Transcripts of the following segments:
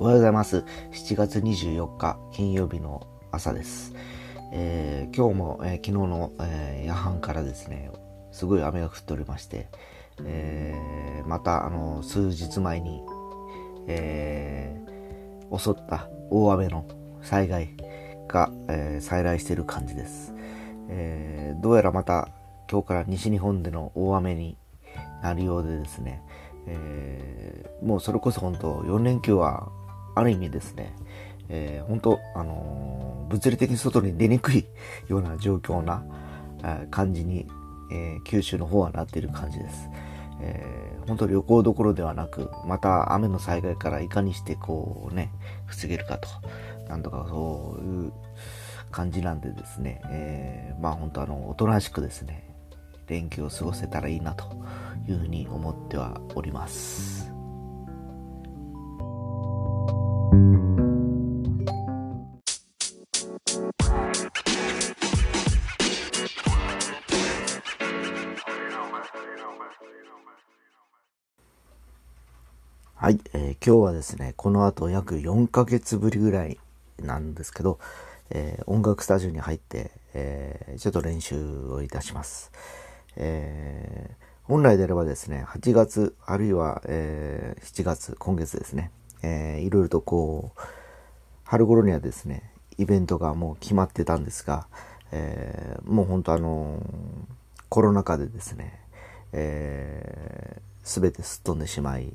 おはようございます。7月24日金曜日の朝です。えー、今日も、えー、昨日の、えー、夜半からですね、すごい雨が降っておりまして、えまたあの数日前に、え襲った大雨の災害が、え再来している感じです、えどうやらまた今日から西日本での大雨になるようでですね、えー、もうそれこそ本当4連休はある意味ですね、えー、本当、あのー、物理的に外に出にくいような状況な、感じに、えー、九州の方はなっている感じです。えー、本当旅行どころではなく、また雨の災害からいかにしてこうね、防げるかと、なんとかそういう感じなんでですね、えー、まあ本当あの、おとなしくですね、連休を過ごせたらいいなというふうに思ってはおります。はい、えー、今日はですね、この後約4ヶ月ぶりぐらいなんですけど、えー、音楽スタジオに入って、えー、ちょっと練習をいたします。え、本来であればですね、8月、あるいは、え、7月、今月ですね、えー、いろいろとこう、春頃にはですね、イベントがもう決まってたんですが、え、もう本当あの、コロナ禍でですね、えー、てすっ飛んでしまい、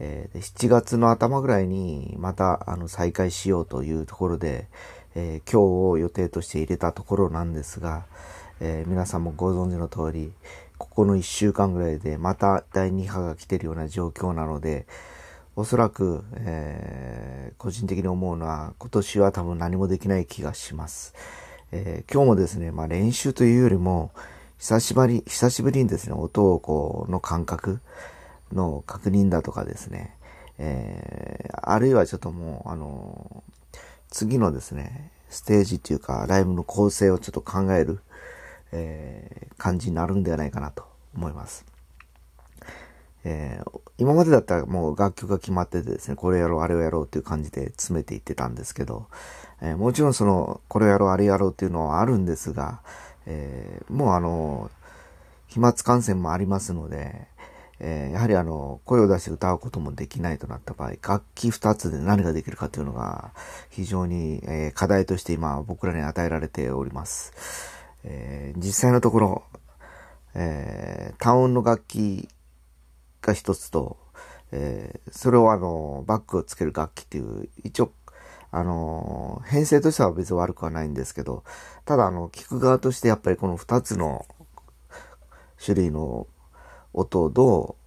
えー、7月の頭ぐらいにまたあの再開しようというところで、えー、今日を予定として入れたところなんですが、えー、皆さんもご存知の通り、ここの1週間ぐらいでまた第2波が来てるような状況なので、おそらく、えー、個人的に思うのは今年は多分何もできない気がします。えー、今日もですね、まあ練習というよりも、久しぶり、久しぶりにですね、音をこう、の感覚の確認だとかですね、えー、あるいはちょっともう、あの次のですね、ステージっていうか、ライブの構成をちょっと考える、えー、感じになるんではないかなと思います。えー、今までだったらもう楽曲が決まっててですね、これやろう、あれをやろうっていう感じで詰めていってたんですけど、えー、もちろんその、これをやろう、あれやろうっていうのはあるんですが、えー、もうあの、飛沫感染もありますので、えやはりあの、声を出して歌うこともできないとなった場合、楽器二つで何ができるかというのが、非常に、え課題として今僕らに与えられております。え実際のところ、え単音の楽器が一つと、え、それをあの、バックをつける楽器っていう、一応、あの、編成としては別に悪くはないんですけど、ただあの、聞く側としてやっぱりこの二つの種類の音をどう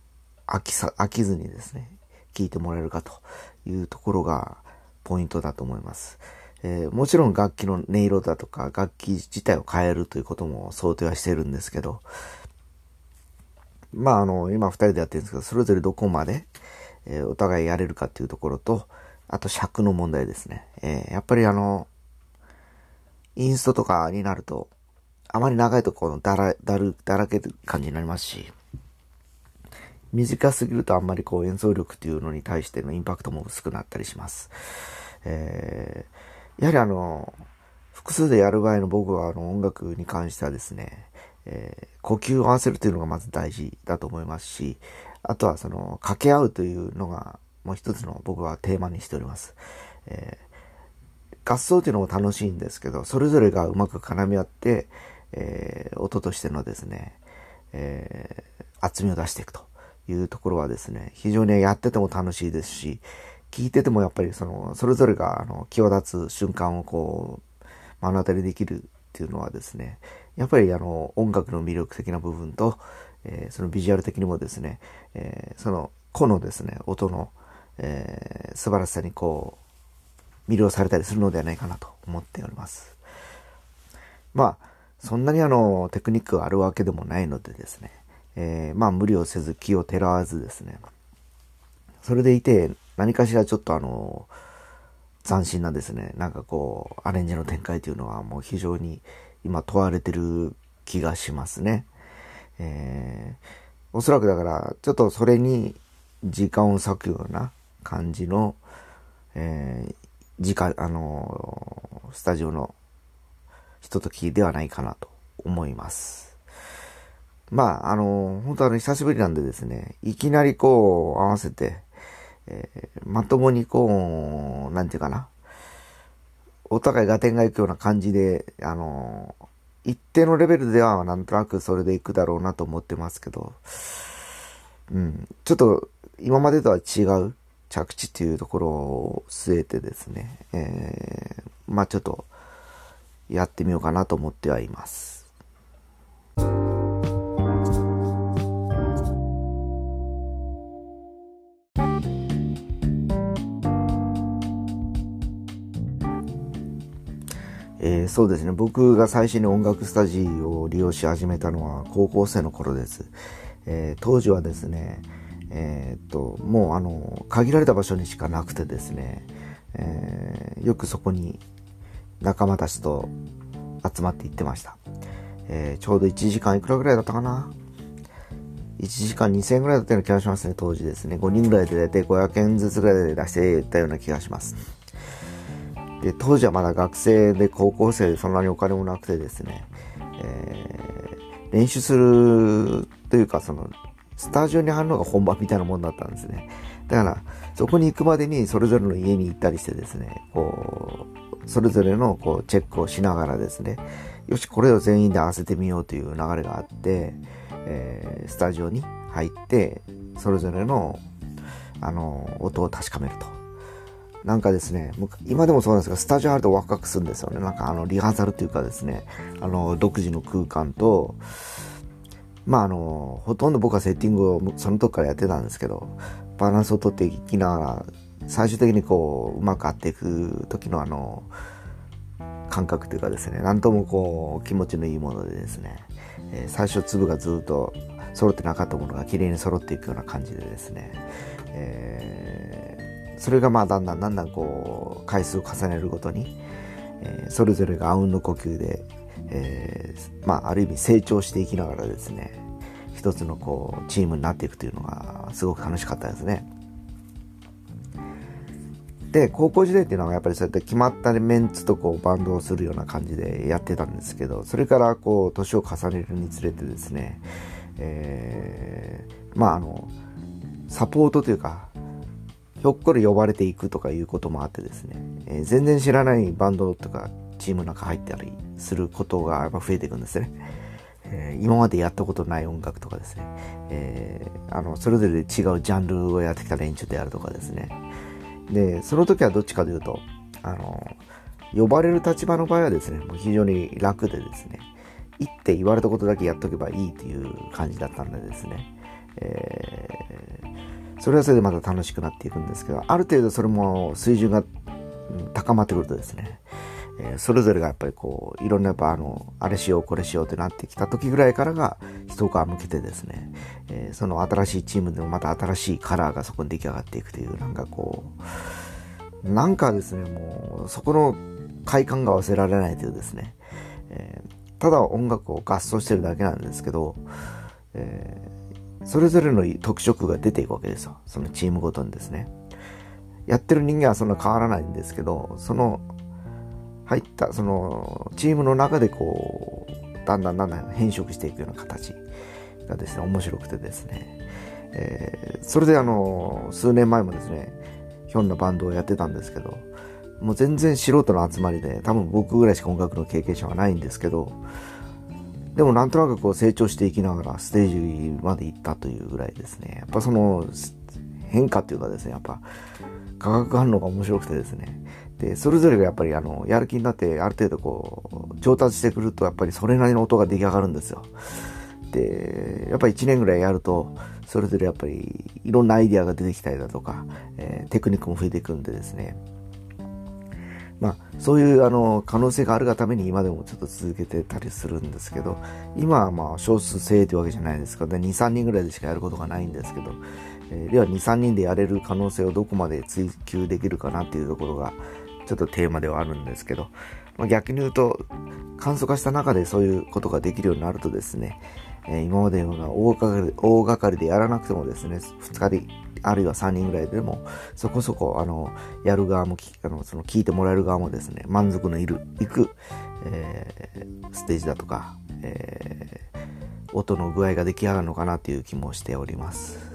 飽きさ、飽きずにですね、聞いてもらえるかというところがポイントだと思います。えー、もちろん楽器の音色だとか楽器自体を変えるということも想定はしてるんですけど、まあ、あの、今二人でやってるんですけど、それぞれどこまで、えー、お互いやれるかっていうところと、あと尺の問題ですね。えー、やっぱりあの、インストとかになると、あまり長いとこのだら、だる、だらける感じになりますし、短すぎるとあんまりこう演奏力っていうのに対してのインパクトも薄くなったりします。えー、やはりあの、複数でやる場合の僕はあの音楽に関してはですね、えー、呼吸を合わせるというのがまず大事だと思いますし、あとはその掛け合うというのがもう一つの僕はテーマにしております。えー、合奏というのも楽しいんですけど、それぞれがうまく絡み合って、えー、音としてのですね、えー、厚みを出していくというところはですね、非常にやってても楽しいですし、聞いててもやっぱりその、それぞれがあの際立つ瞬間をこう、目の当たりできるっていうのはですね、やっぱりあの音楽の魅力的な部分と、えー、そのビジュアル的にもですね、えー、その個のですね、音の、えー、素晴らしさにこう、魅了されたりするのではないかなと思っております。まあ、そんなにあの、テクニックがあるわけでもないのでですね、えー、まあ無理をせず気を照らわずですね、それでいて何かしらちょっとあの、斬新なですね、なんかこう、アレンジの展開というのはもう非常に今問われてる気がしますね。えー、おそらくだから、ちょっとそれに時間を割くような感じの、えー、時間、あのー、スタジオのひとときではないかなと思います。まあ、あの、本当あの、久しぶりなんでですね、いきなりこう、合わせて、えー、まともにこう、なんていうかな、お互い合点がいくような感じで、あの、一定のレベルではなんとなくそれでいくだろうなと思ってますけど、うん、ちょっと今までとは違う着地っていうところを据えてですね、えー、まあちょっとやってみようかなと思ってはいます。えー、そうですね。僕が最初に音楽スタジオを利用し始めたのは高校生の頃です。えー、当時はですね、えー、っと、もうあの、限られた場所にしかなくてですね、え、よくそこに仲間たちと集まって行ってました。え、ちょうど1時間いくらぐらいだったかな ?1 時間2000円ぐらいだったような気がしますね、当時ですね。5人ぐらいで大体500円ずつぐらいで出していったような気がします。で、当時はまだ学生で高校生でそんなにお金もなくてですね、えー、練習するというか、その、スタジオに貼るのが本番みたいなもんだったんですね。だから、そこに行くまでにそれぞれの家に行ったりしてですね、こう、それぞれのこうチェックをしながらですね、よし、これを全員で合わせてみようという流れがあって、えー、スタジオに入って、それぞれの、あの、音を確かめると。なんかですね、今でもそうなんですが、スタジオあるとワクワクするんですよね。なんかあの、リハーサルというかですね、あの、独自の空間と、まああの、ほとんど僕はセッティングをその時からやってたんですけど、バランスをとっていきながら、最終的にこう、うまく合っていく時のあの、感覚というかですね、なんともこう、気持ちのいいものでですね、えー、最初粒がずっと揃ってなかったものが綺麗に揃っていくような感じでですね、えー、それがまあだんだんだんだんこう、回数を重ねるごとに、えー、それぞれがあうんの呼吸で、えー、まあ、ある意味成長していきながらですね、一つのこう、チームになっていくというのが、すごく楽しかったですね。で、高校時代っていうのはやっぱりそうやって決まったメンツとこうバンドをするような感じでやってたんですけど、それからこう、年を重ねるにつれてですね、えー、まああの、サポートというか、ひょっこり呼ばれていくとかいうこともあってですね、えー、全然知らないバンドとかチームの中入ったりすることがやっぱ増えていくんですね。えー、今までやったことない音楽とかですね、えー、あの、それぞれ違うジャンルをやってきた連中であるとかですね。で、その時はどっちかというと、あの、呼ばれる立場の場合はですね、もう非常に楽でですね、行って言われたことだけやっとけばいいという感じだったんでですね、え、それはそれでまた楽しくなっていくんですけど、ある程度それも水準が高まってくるとですね、えー、それぞれがやっぱりこう、いろんなやっぱあの、あれしよう、これしようってなってきた時ぐらいからが、一皮向けてですね、えー、その新しいチームでもまた新しいカラーがそこに出来上がっていくという、なんかこう、なんかですね、もう、そこの快感が忘れられないというですね、えー、ただ音楽を合奏してるだけなんですけど、えー、それぞれの特色が出ていくわけですよ。そのチームごとにですね。やってる人間はそんな変わらないんですけど、その入った、その、チームの中でこう、だんだんだんだん変色していくような形がですね、面白くてですね、えー、それであの、数年前もですね、ひょんなバンドをやってたんですけど、もう全然素人の集まりで、多分僕ぐらいしか音楽の経験者はないんですけど、でもなんとなくこう成長していきながらステージまで行ったというぐらいですね、やっぱその変化っていうかですね、やっぱ化学反応が面白くてですね、で、それぞれがやっぱりあの、やる気になってある程度こう、上達してくるとやっぱりそれなりの音が出来上がるんですよ。で、やっぱり1年ぐらいやると、それぞれやっぱりいろんなアイデアが出てきたりだとか、えー、テクニックも増えていくんでですね。まあ、そういうあの可能性があるがために今でもちょっと続けてたりするんですけど、今はまあ少数精鋭というわけじゃないですか。で、2、3人ぐらいでしかやることがないんですけど、えー、では2、3人でやれる可能性をどこまで追求できるかなっていうところが、ちょっとテーマではあるんですけど、まあ、逆に言うと、簡素化した中でそういうことができるようになるとですね、え今までのような大掛かり大掛かりでやらなくてもですね、2人で、あるいは3人ぐらいでも、そこそこ、あの、やる側も、あの、その、聞いてもらえる側もですね、満足のいる、いく、えー、ステージだとか、えー、音の具合が出来上がるのかなという気もしております。